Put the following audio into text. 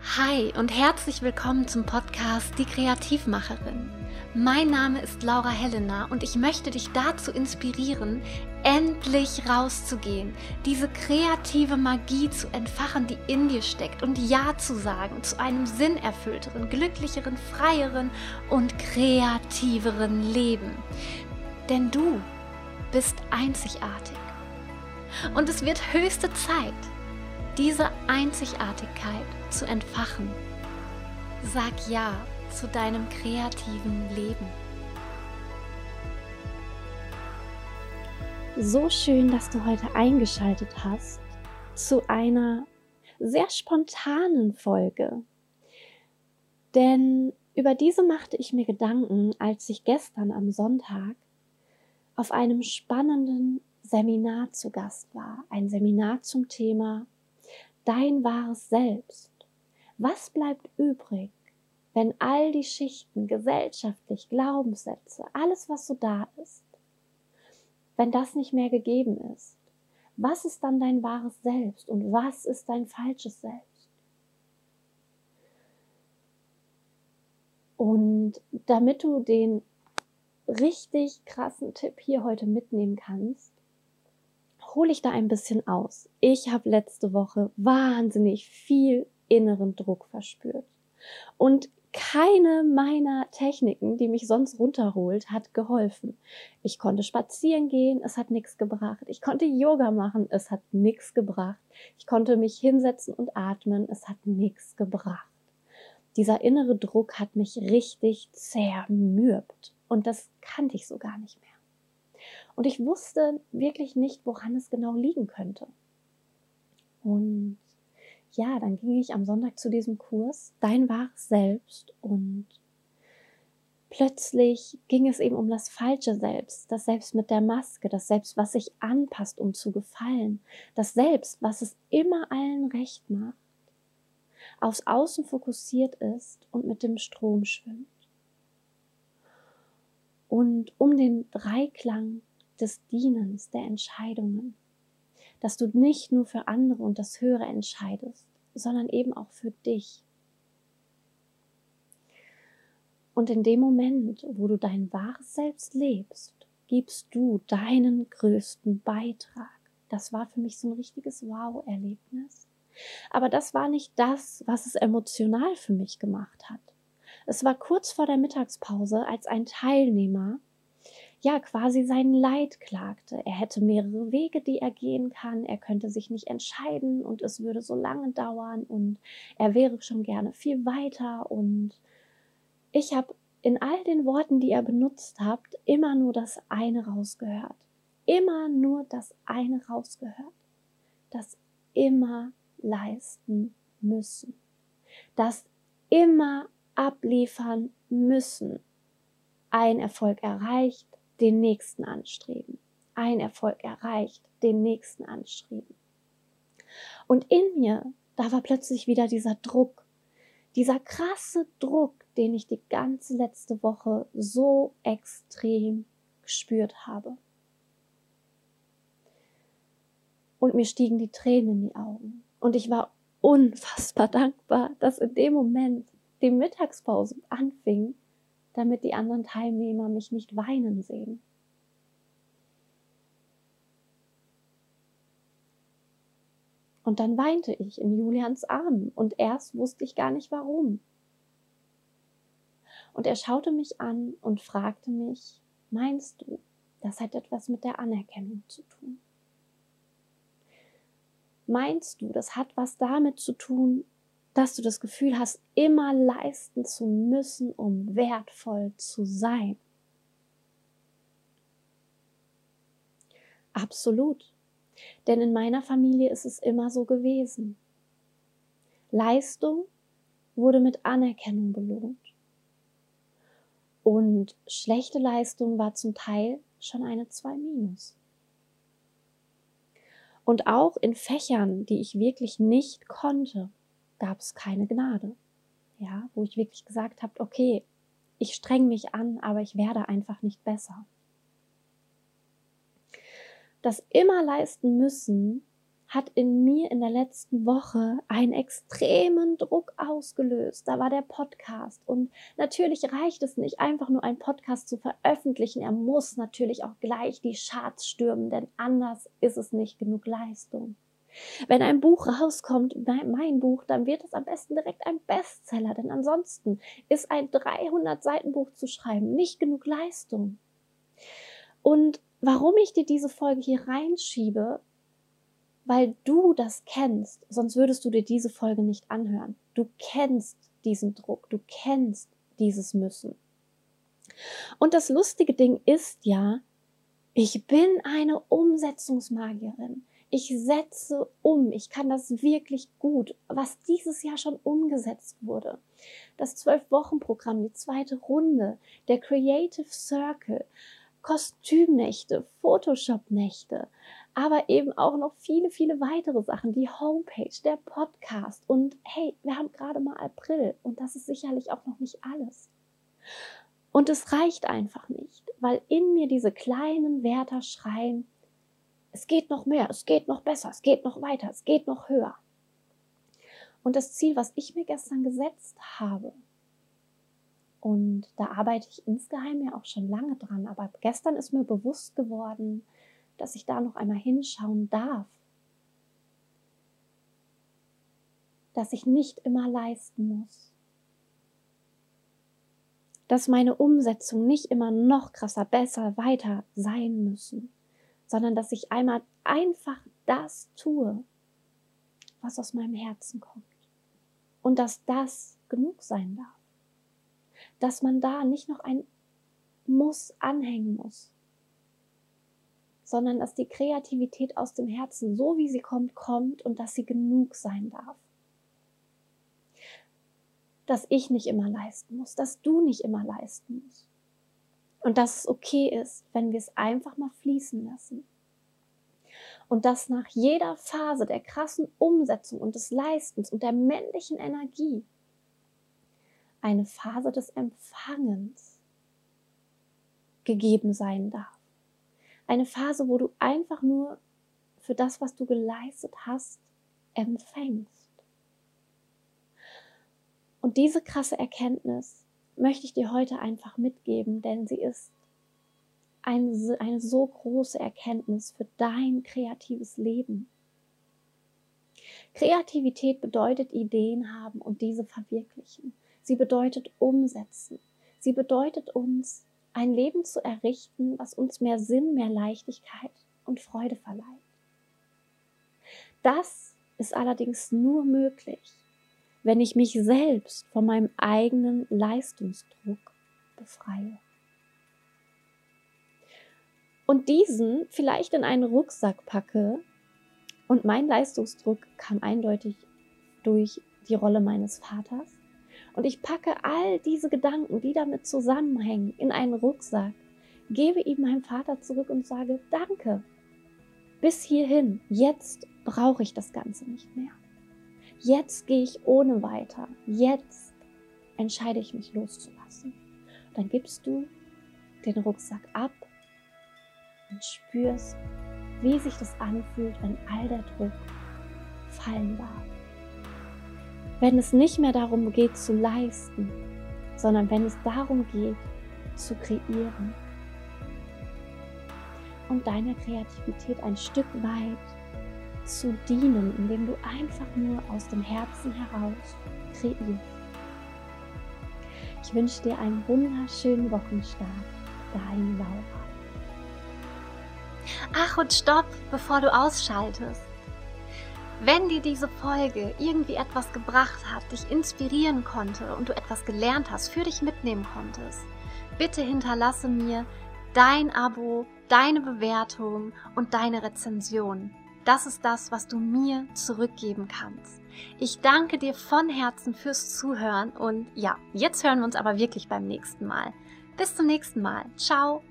Hi und herzlich willkommen zum Podcast Die Kreativmacherin. Mein Name ist Laura Helena und ich möchte dich dazu inspirieren, endlich rauszugehen, diese kreative Magie zu entfachen, die in dir steckt und Ja zu sagen zu einem sinnerfüllteren, glücklicheren, freieren und kreativeren Leben. Denn du bist einzigartig. Und es wird höchste Zeit, diese Einzigartigkeit zu entfachen. Sag Ja zu deinem kreativen Leben. So schön, dass du heute eingeschaltet hast zu einer sehr spontanen Folge. Denn über diese machte ich mir Gedanken, als ich gestern am Sonntag auf einem spannenden Seminar zu Gast war. Ein Seminar zum Thema Dein wahres Selbst. Was bleibt übrig, wenn all die Schichten, gesellschaftlich, Glaubenssätze, alles, was so da ist, wenn das nicht mehr gegeben ist? Was ist dann dein wahres Selbst und was ist dein falsches Selbst? Und damit du den richtig krassen Tipp hier heute mitnehmen kannst, hole ich da ein bisschen aus. Ich habe letzte Woche wahnsinnig viel inneren Druck verspürt. Und keine meiner Techniken, die mich sonst runterholt, hat geholfen. Ich konnte spazieren gehen, es hat nichts gebracht. Ich konnte Yoga machen, es hat nichts gebracht. Ich konnte mich hinsetzen und atmen, es hat nichts gebracht. Dieser innere Druck hat mich richtig zermürbt und das kannte ich so gar nicht mehr. Und ich wusste wirklich nicht, woran es genau liegen könnte. Und ja, dann ging ich am Sonntag zu diesem Kurs, Dein wahres Selbst. Und plötzlich ging es eben um das falsche Selbst, das Selbst mit der Maske, das Selbst, was sich anpasst, um zu gefallen, das Selbst, was es immer allen recht macht, aufs Außen fokussiert ist und mit dem Strom schwimmt. Und um den Dreiklang des Dienens, der Entscheidungen, dass du nicht nur für andere und das Höhere entscheidest, sondern eben auch für dich. Und in dem Moment, wo du dein wahres Selbst lebst, gibst du deinen größten Beitrag. Das war für mich so ein richtiges Wow-Erlebnis. Aber das war nicht das, was es emotional für mich gemacht hat. Es war kurz vor der Mittagspause, als ein Teilnehmer ja quasi sein Leid klagte. Er hätte mehrere Wege, die er gehen kann. Er könnte sich nicht entscheiden und es würde so lange dauern und er wäre schon gerne viel weiter. Und ich habe in all den Worten, die er benutzt hat, immer nur das eine rausgehört. Immer nur das eine rausgehört. Das immer leisten müssen. Das immer abliefern müssen. Ein Erfolg erreicht, den nächsten anstreben. Ein Erfolg erreicht, den nächsten anstreben. Und in mir, da war plötzlich wieder dieser Druck, dieser krasse Druck, den ich die ganze letzte Woche so extrem gespürt habe. Und mir stiegen die Tränen in die Augen. Und ich war unfassbar dankbar, dass in dem Moment die Mittagspause anfing damit die anderen Teilnehmer mich nicht weinen sehen. Und dann weinte ich in Julians Armen und erst wusste ich gar nicht warum. Und er schaute mich an und fragte mich, meinst du, das hat etwas mit der Anerkennung zu tun? Meinst du, das hat was damit zu tun, dass du das Gefühl hast, immer leisten zu müssen, um wertvoll zu sein. Absolut. Denn in meiner Familie ist es immer so gewesen. Leistung wurde mit Anerkennung belohnt. Und schlechte Leistung war zum Teil schon eine 2 minus. Und auch in Fächern, die ich wirklich nicht konnte, gab es keine Gnade. Ja, wo ich wirklich gesagt habe, okay, ich streng mich an, aber ich werde einfach nicht besser. Das immer leisten müssen hat in mir in der letzten Woche einen extremen Druck ausgelöst. Da war der Podcast. Und natürlich reicht es nicht, einfach nur einen Podcast zu veröffentlichen. Er muss natürlich auch gleich die Charts stürmen, denn anders ist es nicht genug Leistung. Wenn ein Buch rauskommt, mein Buch, dann wird es am besten direkt ein Bestseller, denn ansonsten ist ein 300 Seiten Buch zu schreiben nicht genug Leistung. Und warum ich dir diese Folge hier reinschiebe, weil du das kennst, sonst würdest du dir diese Folge nicht anhören. Du kennst diesen Druck, du kennst dieses Müssen. Und das lustige Ding ist ja, ich bin eine Umsetzungsmagierin. Ich setze um. Ich kann das wirklich gut, was dieses Jahr schon umgesetzt wurde. Das Zwölf-Wochen-Programm, die zweite Runde, der Creative Circle, Kostümnächte, Photoshop-Nächte, aber eben auch noch viele, viele weitere Sachen, die Homepage, der Podcast und hey, wir haben gerade mal April und das ist sicherlich auch noch nicht alles. Und es reicht einfach nicht, weil in mir diese kleinen Wärter schreien, es geht noch mehr, es geht noch besser, es geht noch weiter, es geht noch höher. Und das Ziel, was ich mir gestern gesetzt habe, und da arbeite ich insgeheim ja auch schon lange dran, aber gestern ist mir bewusst geworden, dass ich da noch einmal hinschauen darf. Dass ich nicht immer leisten muss. Dass meine Umsetzung nicht immer noch krasser, besser, weiter sein müssen, sondern dass ich einmal einfach das tue, was aus meinem Herzen kommt. Und dass das genug sein darf. Dass man da nicht noch ein Muss anhängen muss, sondern dass die Kreativität aus dem Herzen, so wie sie kommt, kommt und dass sie genug sein darf. Dass ich nicht immer leisten muss, dass du nicht immer leisten musst. Und dass es okay ist, wenn wir es einfach mal fließen lassen. Und dass nach jeder Phase der krassen Umsetzung und des Leistens und der männlichen Energie eine Phase des Empfangens gegeben sein darf. Eine Phase, wo du einfach nur für das, was du geleistet hast, empfängst. Und diese krasse Erkenntnis möchte ich dir heute einfach mitgeben, denn sie ist eine, eine so große Erkenntnis für dein kreatives Leben. Kreativität bedeutet Ideen haben und diese verwirklichen. Sie bedeutet umsetzen. Sie bedeutet uns ein Leben zu errichten, was uns mehr Sinn, mehr Leichtigkeit und Freude verleiht. Das ist allerdings nur möglich, wenn ich mich selbst von meinem eigenen Leistungsdruck befreie. Und diesen vielleicht in einen Rucksack packe. Und mein Leistungsdruck kam eindeutig durch die Rolle meines Vaters und ich packe all diese Gedanken, die damit zusammenhängen, in einen Rucksack, gebe ihm meinem Vater zurück und sage, danke, bis hierhin, jetzt brauche ich das Ganze nicht mehr. Jetzt gehe ich ohne weiter. Jetzt entscheide ich mich loszulassen. Dann gibst du den Rucksack ab und spürst, wie sich das anfühlt, wenn all der Druck fallen darf wenn es nicht mehr darum geht zu leisten, sondern wenn es darum geht zu kreieren und deiner Kreativität ein Stück weit zu dienen, indem du einfach nur aus dem Herzen heraus kreierst. Ich wünsche dir einen wunderschönen Wochenstart. Dein Laura. Ach und stopp, bevor du ausschaltest. Wenn dir diese Folge irgendwie etwas gebracht hat, dich inspirieren konnte und du etwas gelernt hast, für dich mitnehmen konntest, bitte hinterlasse mir dein Abo, deine Bewertung und deine Rezension. Das ist das, was du mir zurückgeben kannst. Ich danke dir von Herzen fürs Zuhören und ja, jetzt hören wir uns aber wirklich beim nächsten Mal. Bis zum nächsten Mal. Ciao.